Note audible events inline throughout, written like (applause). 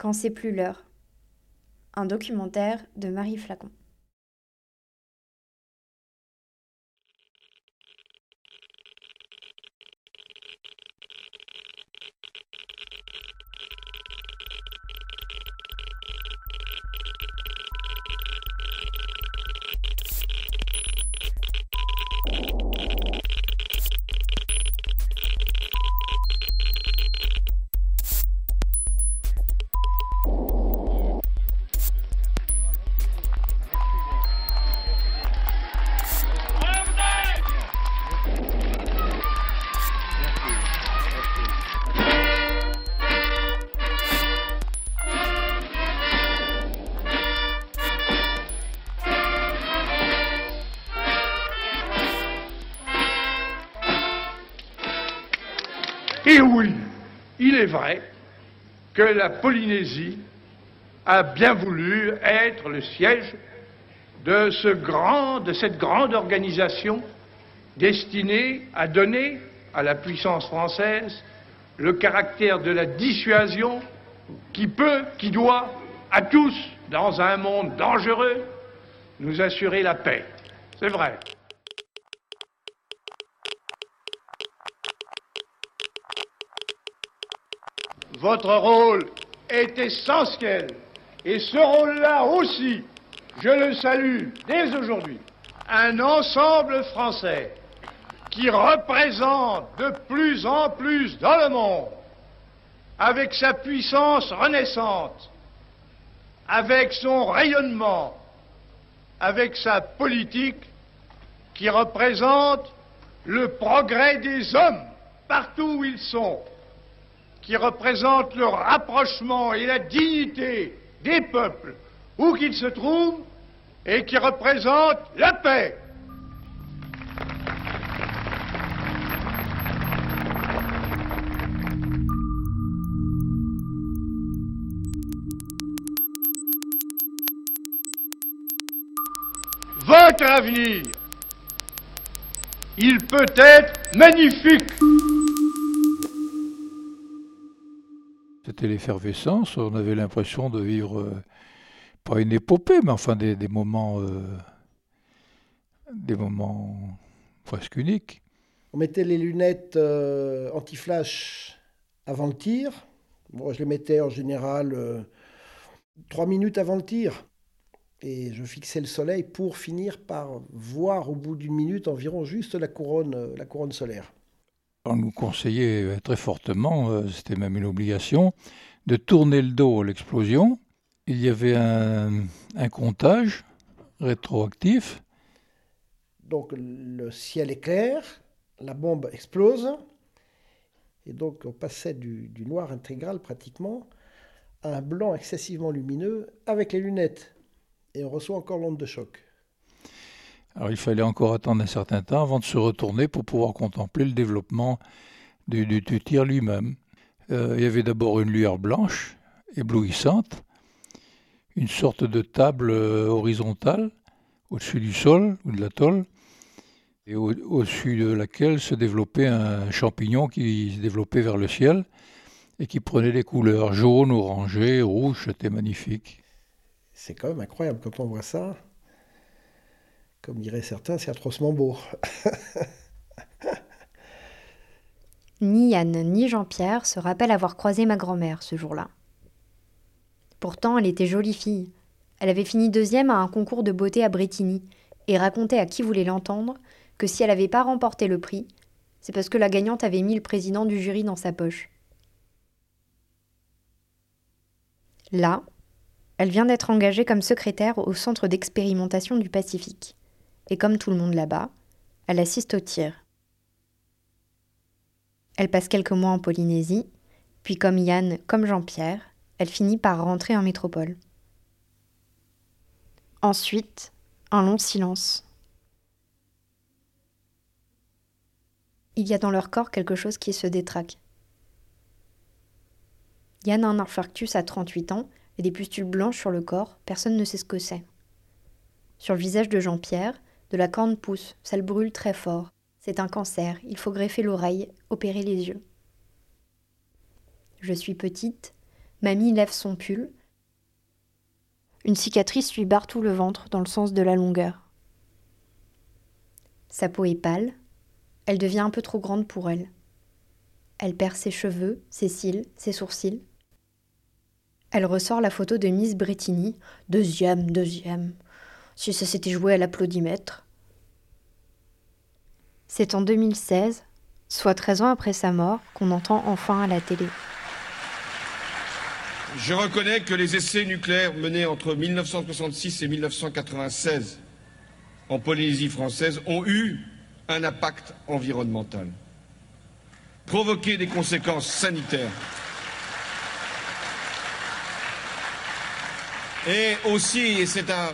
Quand c'est plus l'heure. Un documentaire de Marie Flacon. Et oui, il est vrai que la Polynésie a bien voulu être le siège de, de cette grande organisation destinée à donner à la puissance française le caractère de la dissuasion qui peut, qui doit, à tous, dans un monde dangereux, nous assurer la paix. C'est vrai. Votre rôle est essentiel. Et ce rôle-là aussi, je le salue dès aujourd'hui. Un ensemble français qui représente de plus en plus dans le monde, avec sa puissance renaissante, avec son rayonnement, avec sa politique qui représente le progrès des hommes partout où ils sont, qui représente le rapprochement et la dignité des peuples, où qu'ils se trouvent, et qui représente la paix. Votre avenir, il peut être magnifique. C'était l'effervescence, on avait l'impression de vivre, euh, pas une épopée, mais enfin des, moments, euh, des moments presque uniques. On mettait les lunettes euh, anti-flash avant le tir. Moi, je les mettais en général trois minutes avant le tir. Et je fixais le soleil pour finir par voir au bout d'une minute environ juste la couronne, la couronne solaire. On nous conseillait euh, très fortement, euh, c'était même une obligation, de tourner le dos à l'explosion. Il y avait un, comptage rétroactif. Donc le ciel est clair, la bombe explose, et donc on passait du noir intégral pratiquement à un blanc excessivement lumineux avec les lunettes. Et on reçoit encore l'onde de choc. Alors il fallait encore attendre un certain temps avant de se retourner pour pouvoir contempler le développement du, du- du tir lui-même. Euh, il y avait d'abord une lueur blanche, éblouissante, une sorte de table euh, horizontale au-dessus du sol ou de l'atoll, et au- au-dessus de laquelle se développait un champignon qui se développait vers le ciel et qui prenait des couleurs jaune, orangé, rouge, c'était magnifique. C'est quand même incroyable quand on voit ça. Comme diraient certains, c'est atrocement beau. (laughs) Ni Yann ni Jean-Pierre se rappellent avoir croisé ma grand-mère ce jour-là. Pourtant, elle était jolie fille. Elle avait fini deuxième à un concours de beauté à Bretigny et racontait à qui voulait l'entendre que si elle n'avait pas remporté le prix, c'est parce que la gagnante avait mis le président du jury dans sa poche. Là, elle vient d'être engagée comme secrétaire au centre d'expérimentation du Pacifique. Et comme tout le monde là-bas, elle assiste au tir. Elle passe quelques mois en Polynésie, puis comme Yann, comme Jean-Pierre, elle finit par rentrer en métropole. Ensuite, un long silence. Il y a dans leur corps quelque chose qui se détraque. Yann a un infarctus à 38 ans et des pustules blanches sur le corps, personne ne sait ce que c'est. Sur le visage de Jean-Pierre, de la corne pousse, ça le brûle très fort. C'est un cancer, il faut greffer l'oreille, opérer les yeux. Je suis petite, Mamie lève son pull. Une cicatrice lui barre tout le ventre dans le sens de la longueur. Sa peau est pâle. Elle devient un peu trop grande pour elle. Elle perd ses cheveux, ses cils, ses sourcils. Elle ressort la photo de Miss Brettini. Deuxième, deuxième. Si ça s'était joué à l'applaudimètre. C'est en 2016, soit 13 ans après sa mort, qu'on entend enfin à la télé. Je reconnais que les essais nucléaires menés entre 1966 et 1996 en Polynésie française ont eu un impact environnemental, provoqué des conséquences sanitaires et aussi, et c'est un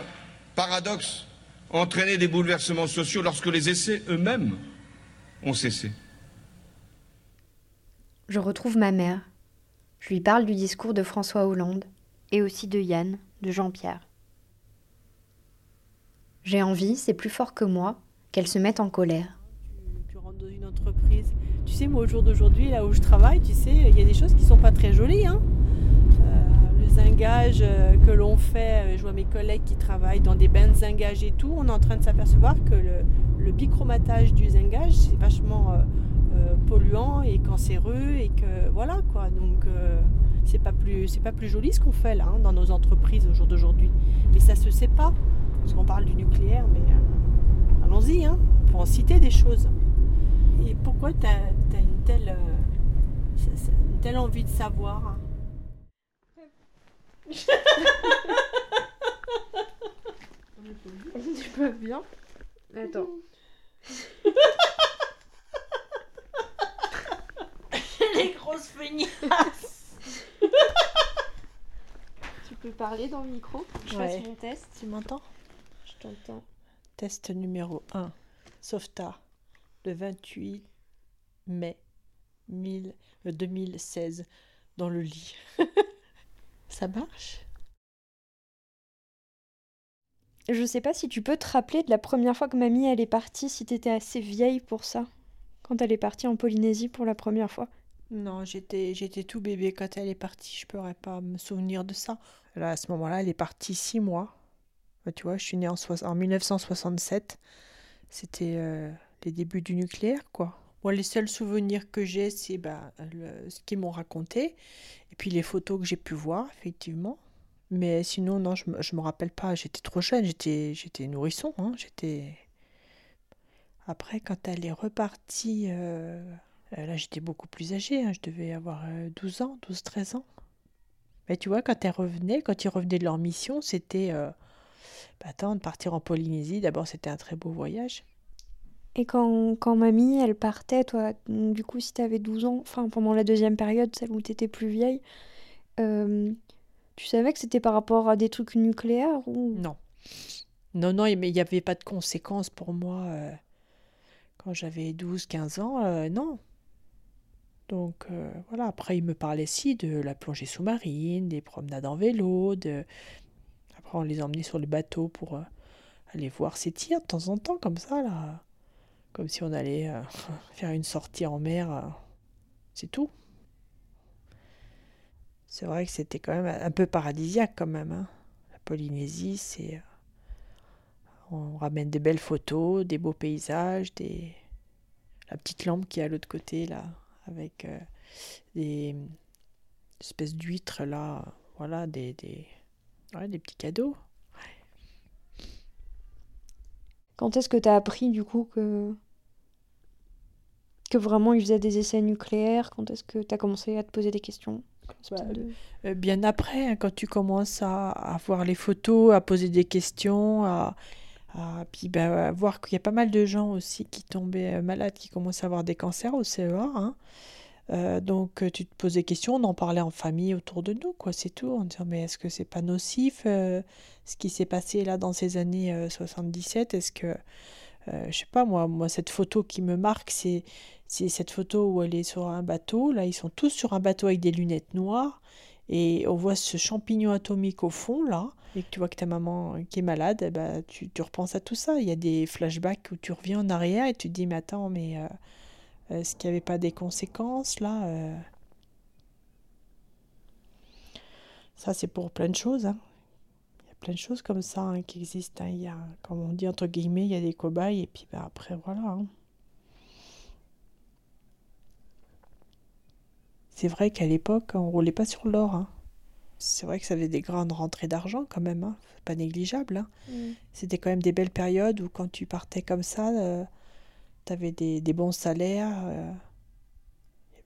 paradoxe, entraîné des bouleversements sociaux lorsque les essais eux-mêmes ont cessé. Je retrouve ma mère. Je lui parle du discours de François Hollande et aussi de Yann, de Jean-Pierre. J'ai envie, c'est plus fort que moi, qu'elle se mette en colère. Tu, rentres dans une entreprise. Tu sais, moi, au jour d'aujourd'hui, là où je travaille, tu sais, il y a des choses qui sont pas très jolies. Hein euh, le zingage euh, que l'on fait, euh, je vois mes collègues qui travaillent dans des bains de et tout, on est en train de s'apercevoir que le, le bichromatage du zingage, c'est vachement polluant et cancéreux et que voilà quoi. Donc c'est pas plus c'est pas plus joli ce qu'on fait là hein, dans nos entreprises au jour d'aujourd'hui. Mais ça se sait pas parce qu'on parle du nucléaire, mais euh, allons-y, hein, pour en citer des choses. Et pourquoi tu as, une, telle, euh, une telle envie de savoir Tu peux bien Attends. Les grosses feignasses Tu peux parler dans le micro Je fasse mon test. Tu m'entends t'entends. Test numéro 1. Softa, le 28 mai 2016, euh, dans le lit. (laughs) Ça marche? Je sais pas si tu peux te rappeler de la première fois que mamie elle est partie, si t'étais assez vieille pour ça. Quand elle est partie en Polynésie pour la première fois. Non, j'étais j'étais tout bébé quand elle est partie, je pourrais pas me souvenir de ça. Là, à ce moment-là, elle est partie six mois. Bah, tu vois, je suis née en, en 1967. C'était euh, les débuts du nucléaire, quoi. Moi, les seuls souvenirs que j'ai, c'est bah, ce qu'ils m'ont raconté. Puis les photos que j'ai pu voir, effectivement. Mais sinon, non, je ne me rappelle pas. J'étais trop jeune. J'étais, nourrisson. Hein. J'étais... Après, quand elle est repartie, euh, là, j'étais beaucoup plus âgée. Hein. Je devais avoir 12 euh, ans, 12-13 ans. Mais tu vois, quand elle revenait, quand ils revenaient de leur mission, c'était bah, attends, de partir en Polynésie, d'abord c'était un très beau voyage. Et quand, quand mamie, elle partait, toi, du coup, si tu avais 12 ans, enfin pendant la deuxième période, celle où tu étais plus vieille, euh, tu savais que c'était par rapport à des trucs nucléaires ou? Non. Non, non, mais il n'y avait pas de conséquences pour moi euh, quand j'avais 12-15 ans, euh, non. Donc voilà, après il me parlait si de la plongée sous-marine, des promenades en vélo, de, on les emmenait sur le bateau pour aller voir ces tirs de temps en temps, comme ça, là. Comme si on allait euh, (laughs) faire une sortie en mer. Euh. c'est tout. C'est vrai que c'était quand même un peu paradisiaque, quand même. Hein. La Polynésie, c'est. On ramène des belles photos, des beaux paysages, des. La petite lampe qui est à l'autre côté, là, avec des espèces d'huîtres, là. Voilà, des, des des petits cadeaux. Quand est-ce que tu as appris du coup que que vraiment ils faisaient des essais nucléaires Quand est-ce que tu as commencé à te poser des questions bah, euh, Bien après, hein, quand tu commences à, à, voir les photos, à poser des questions, à, à puis bah, voir qu'il y a pas mal de gens aussi qui tombaient euh, malades, qui commencent à avoir des cancers au CEA. Hein. Euh, donc tu te poses des questions, on en parlait en famille autour de nous, quoi, c'est tout, en disant mais est-ce que c'est pas nocif euh, ce qui s'est passé là dans ces années 77 Est-ce que, je sais pas moi, moi cette photo qui me marque, c'est c'est cette photo où elle est sur un bateau, là ils sont tous sur un bateau avec des lunettes noires, et on voit ce champignon atomique au fond là, et que tu vois que ta maman qui est malade, eh ben, tu, tu repenses à tout ça, il y a des flashbacks où tu reviens en arrière et tu te dis mais attends mais est-ce qu'il n'y avait pas des conséquences là euh? Ça, c'est pour plein de choses. Hein. Plein de choses comme ça hein, qui existent. Hein. Il y a, comme on dit entre guillemets, il y a des cobayes et puis ben, après, voilà. C'est vrai qu'à l'époque, on roulait pas sur l'or. C'est vrai que ça avait des grandes rentrées d'argent quand même, pas négligeable. Mm. C'était quand même des belles périodes où quand tu partais comme ça, euh, tu avais des, bons salaires. Euh,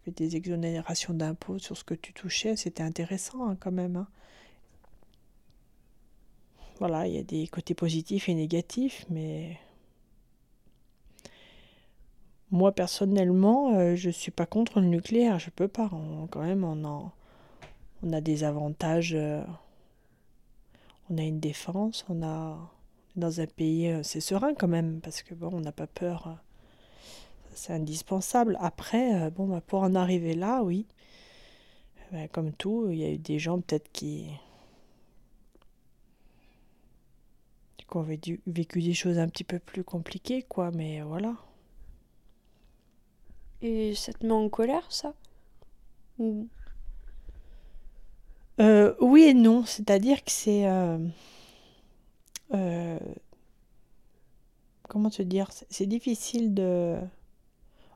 des exonérations d'impôts sur ce que tu touchais, c'était intéressant hein, quand même. Hein. Voilà, il y a des côtés positifs et négatifs, mais moi personnellement, euh, je suis pas contre le nucléaire, je peux pas. quand même, on, on a des avantages. Euh, on a une défense, on a dans un pays, euh, c'est serein quand même, parce que bon, on n'a pas peur c'est indispensable. Après, bon, bah, pour en arriver là, oui. Bah, comme tout, il y a eu des gens peut-être qui, qui ont vécu des choses un petit peu plus compliquées, quoi, mais voilà. Et ça te met en colère, ça? Euh, Oui et non, c'est-à-dire que c'est... Euh, comment te dire C'est difficile de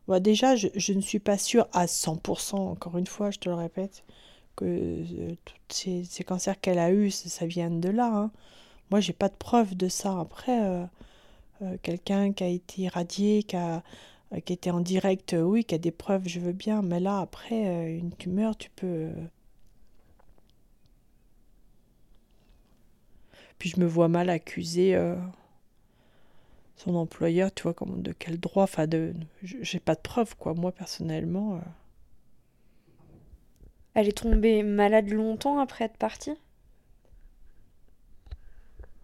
bah, déjà, je, ne suis pas sûre à 100%, encore une fois, je te le répète, que euh, tous ces, cancers qu'elle a eus, ça, vient de là. Hein. Moi, j'ai pas de preuve de ça. Après, euh, euh, quelqu'un qui a été irradié, qui a, qui était en direct, oui, qui a des preuves, je veux bien. Mais là, après, une tumeur, tu peux. Puis je me vois mal accuser son employeur, tu vois, comme de quel droit, enfin, de, j'ai pas de preuves, quoi, moi, personnellement. Euh. Elle est tombée malade longtemps après être partie?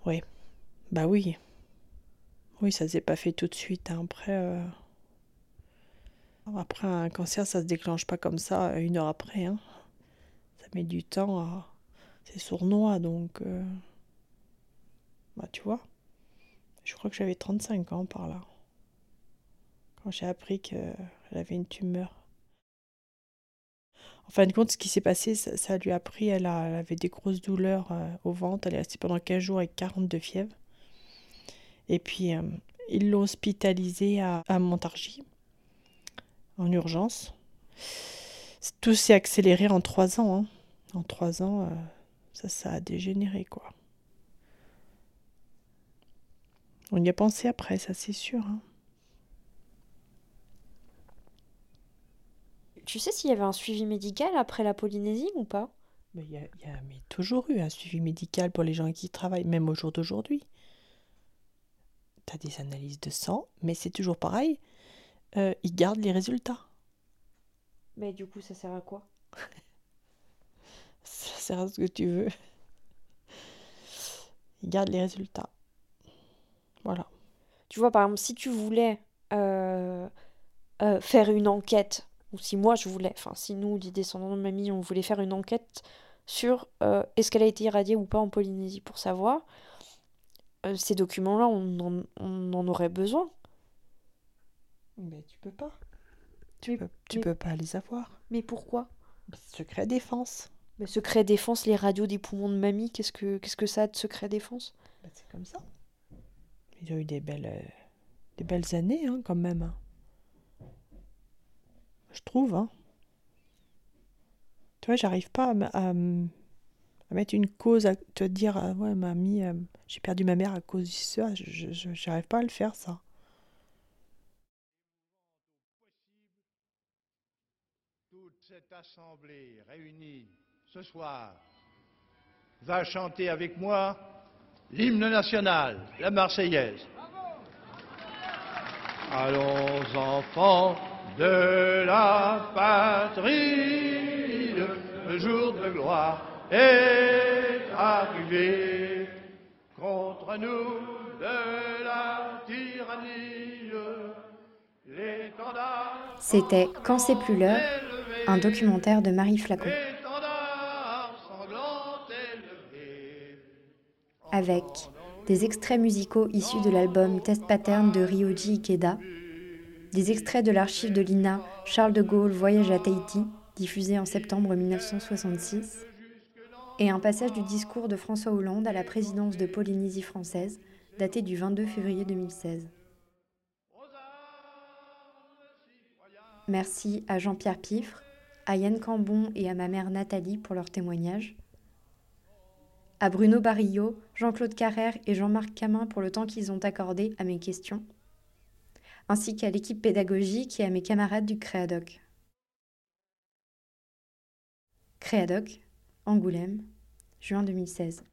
Oui, bah oui. Oui, ça s'est pas fait tout de suite, hein. après... Euh. Après, un cancer, ça se déclenche pas comme ça une heure après, hein. Ça met du temps à... C'est sournois, donc... Euh. Bah, tu vois je crois que j'avais 35 ans par là. Quand j'ai appris qu'elle avait une tumeur. En fin de compte, ce qui s'est passé, ça, lui a pris, elle, avait des grosses douleurs euh, au ventre, elle est restée pendant 15 jours avec 42 fièvres. Et puis, euh, ils l'ont hospitalisée à, Montargis, en urgence. Tout s'est accéléré en 3 ans. Hein. En 3 ans, euh, ça, ça a dégénéré, quoi. On y a pensé après, ça c'est sûr. Hein. Tu sais s'il y avait un suivi médical après la Polynésie ou pas? Il y, a, toujours eu un suivi médical pour les gens qui travaillent, même au jour d'aujourd'hui. Tu as des analyses de sang, mais c'est toujours pareil. Euh, ils gardent les résultats. Mais du coup, ça sert à quoi? (laughs) Ça sert à ce que tu veux. Ils gardent les résultats. Voilà. Tu vois, par exemple, si tu voulais euh, euh, faire une enquête, ou si moi je voulais, enfin si nous, les descendants de mamie, on voulait faire une enquête sur euh, est-ce qu'elle a été irradiée ou pas en Polynésie pour savoir, ces documents-là, on, en aurait besoin. Mais tu peux pas. Tu, peux, tu peux pas les avoir. Mais pourquoi? Secret défense. Mais secret défense, les radios des poumons de mamie, qu'est-ce que, qu'est-ce que ça a de secret défense? Bah, C'est comme ça. Ils ont eu des belles, euh, des belles années, hein, quand même. Hein. Je trouve, hein. Tu vois, j'arrive pas à, mettre une cause, à te dire, ah ouais, mamie, euh, j'ai perdu ma mère à cause de ça. Je n'arrive pas à le faire, ça. Toute cette assemblée réunie ce soir va chanter avec moi l'hymne national, la Marseillaise. Allons enfants de la patrie, le jour de gloire est arrivé contre nous de la tyrannie. C'était Quand c'est plus l'heure, un documentaire de Marie Flacon. avec des extraits musicaux issus de l'album Test Pattern de Ryoji Ikeda, des extraits de l'archive de l'INA Charles de Gaulle Voyage à Tahiti, diffusé en septembre 1966, et un passage du discours de François Hollande à la présidence de Polynésie française, daté du 22 février 2016. Merci à Jean-Pierre Piffre, à Yann Cambon et à ma mère Nathalie pour leur témoignage, à Bruno Barillot, Jean-Claude Carrère et Jean-Marc Camin pour le temps qu'ils ont accordé à mes questions, ainsi qu'à l'équipe pédagogique et à mes camarades du Créadoc. Créadoc, Angoulême, juin 2016.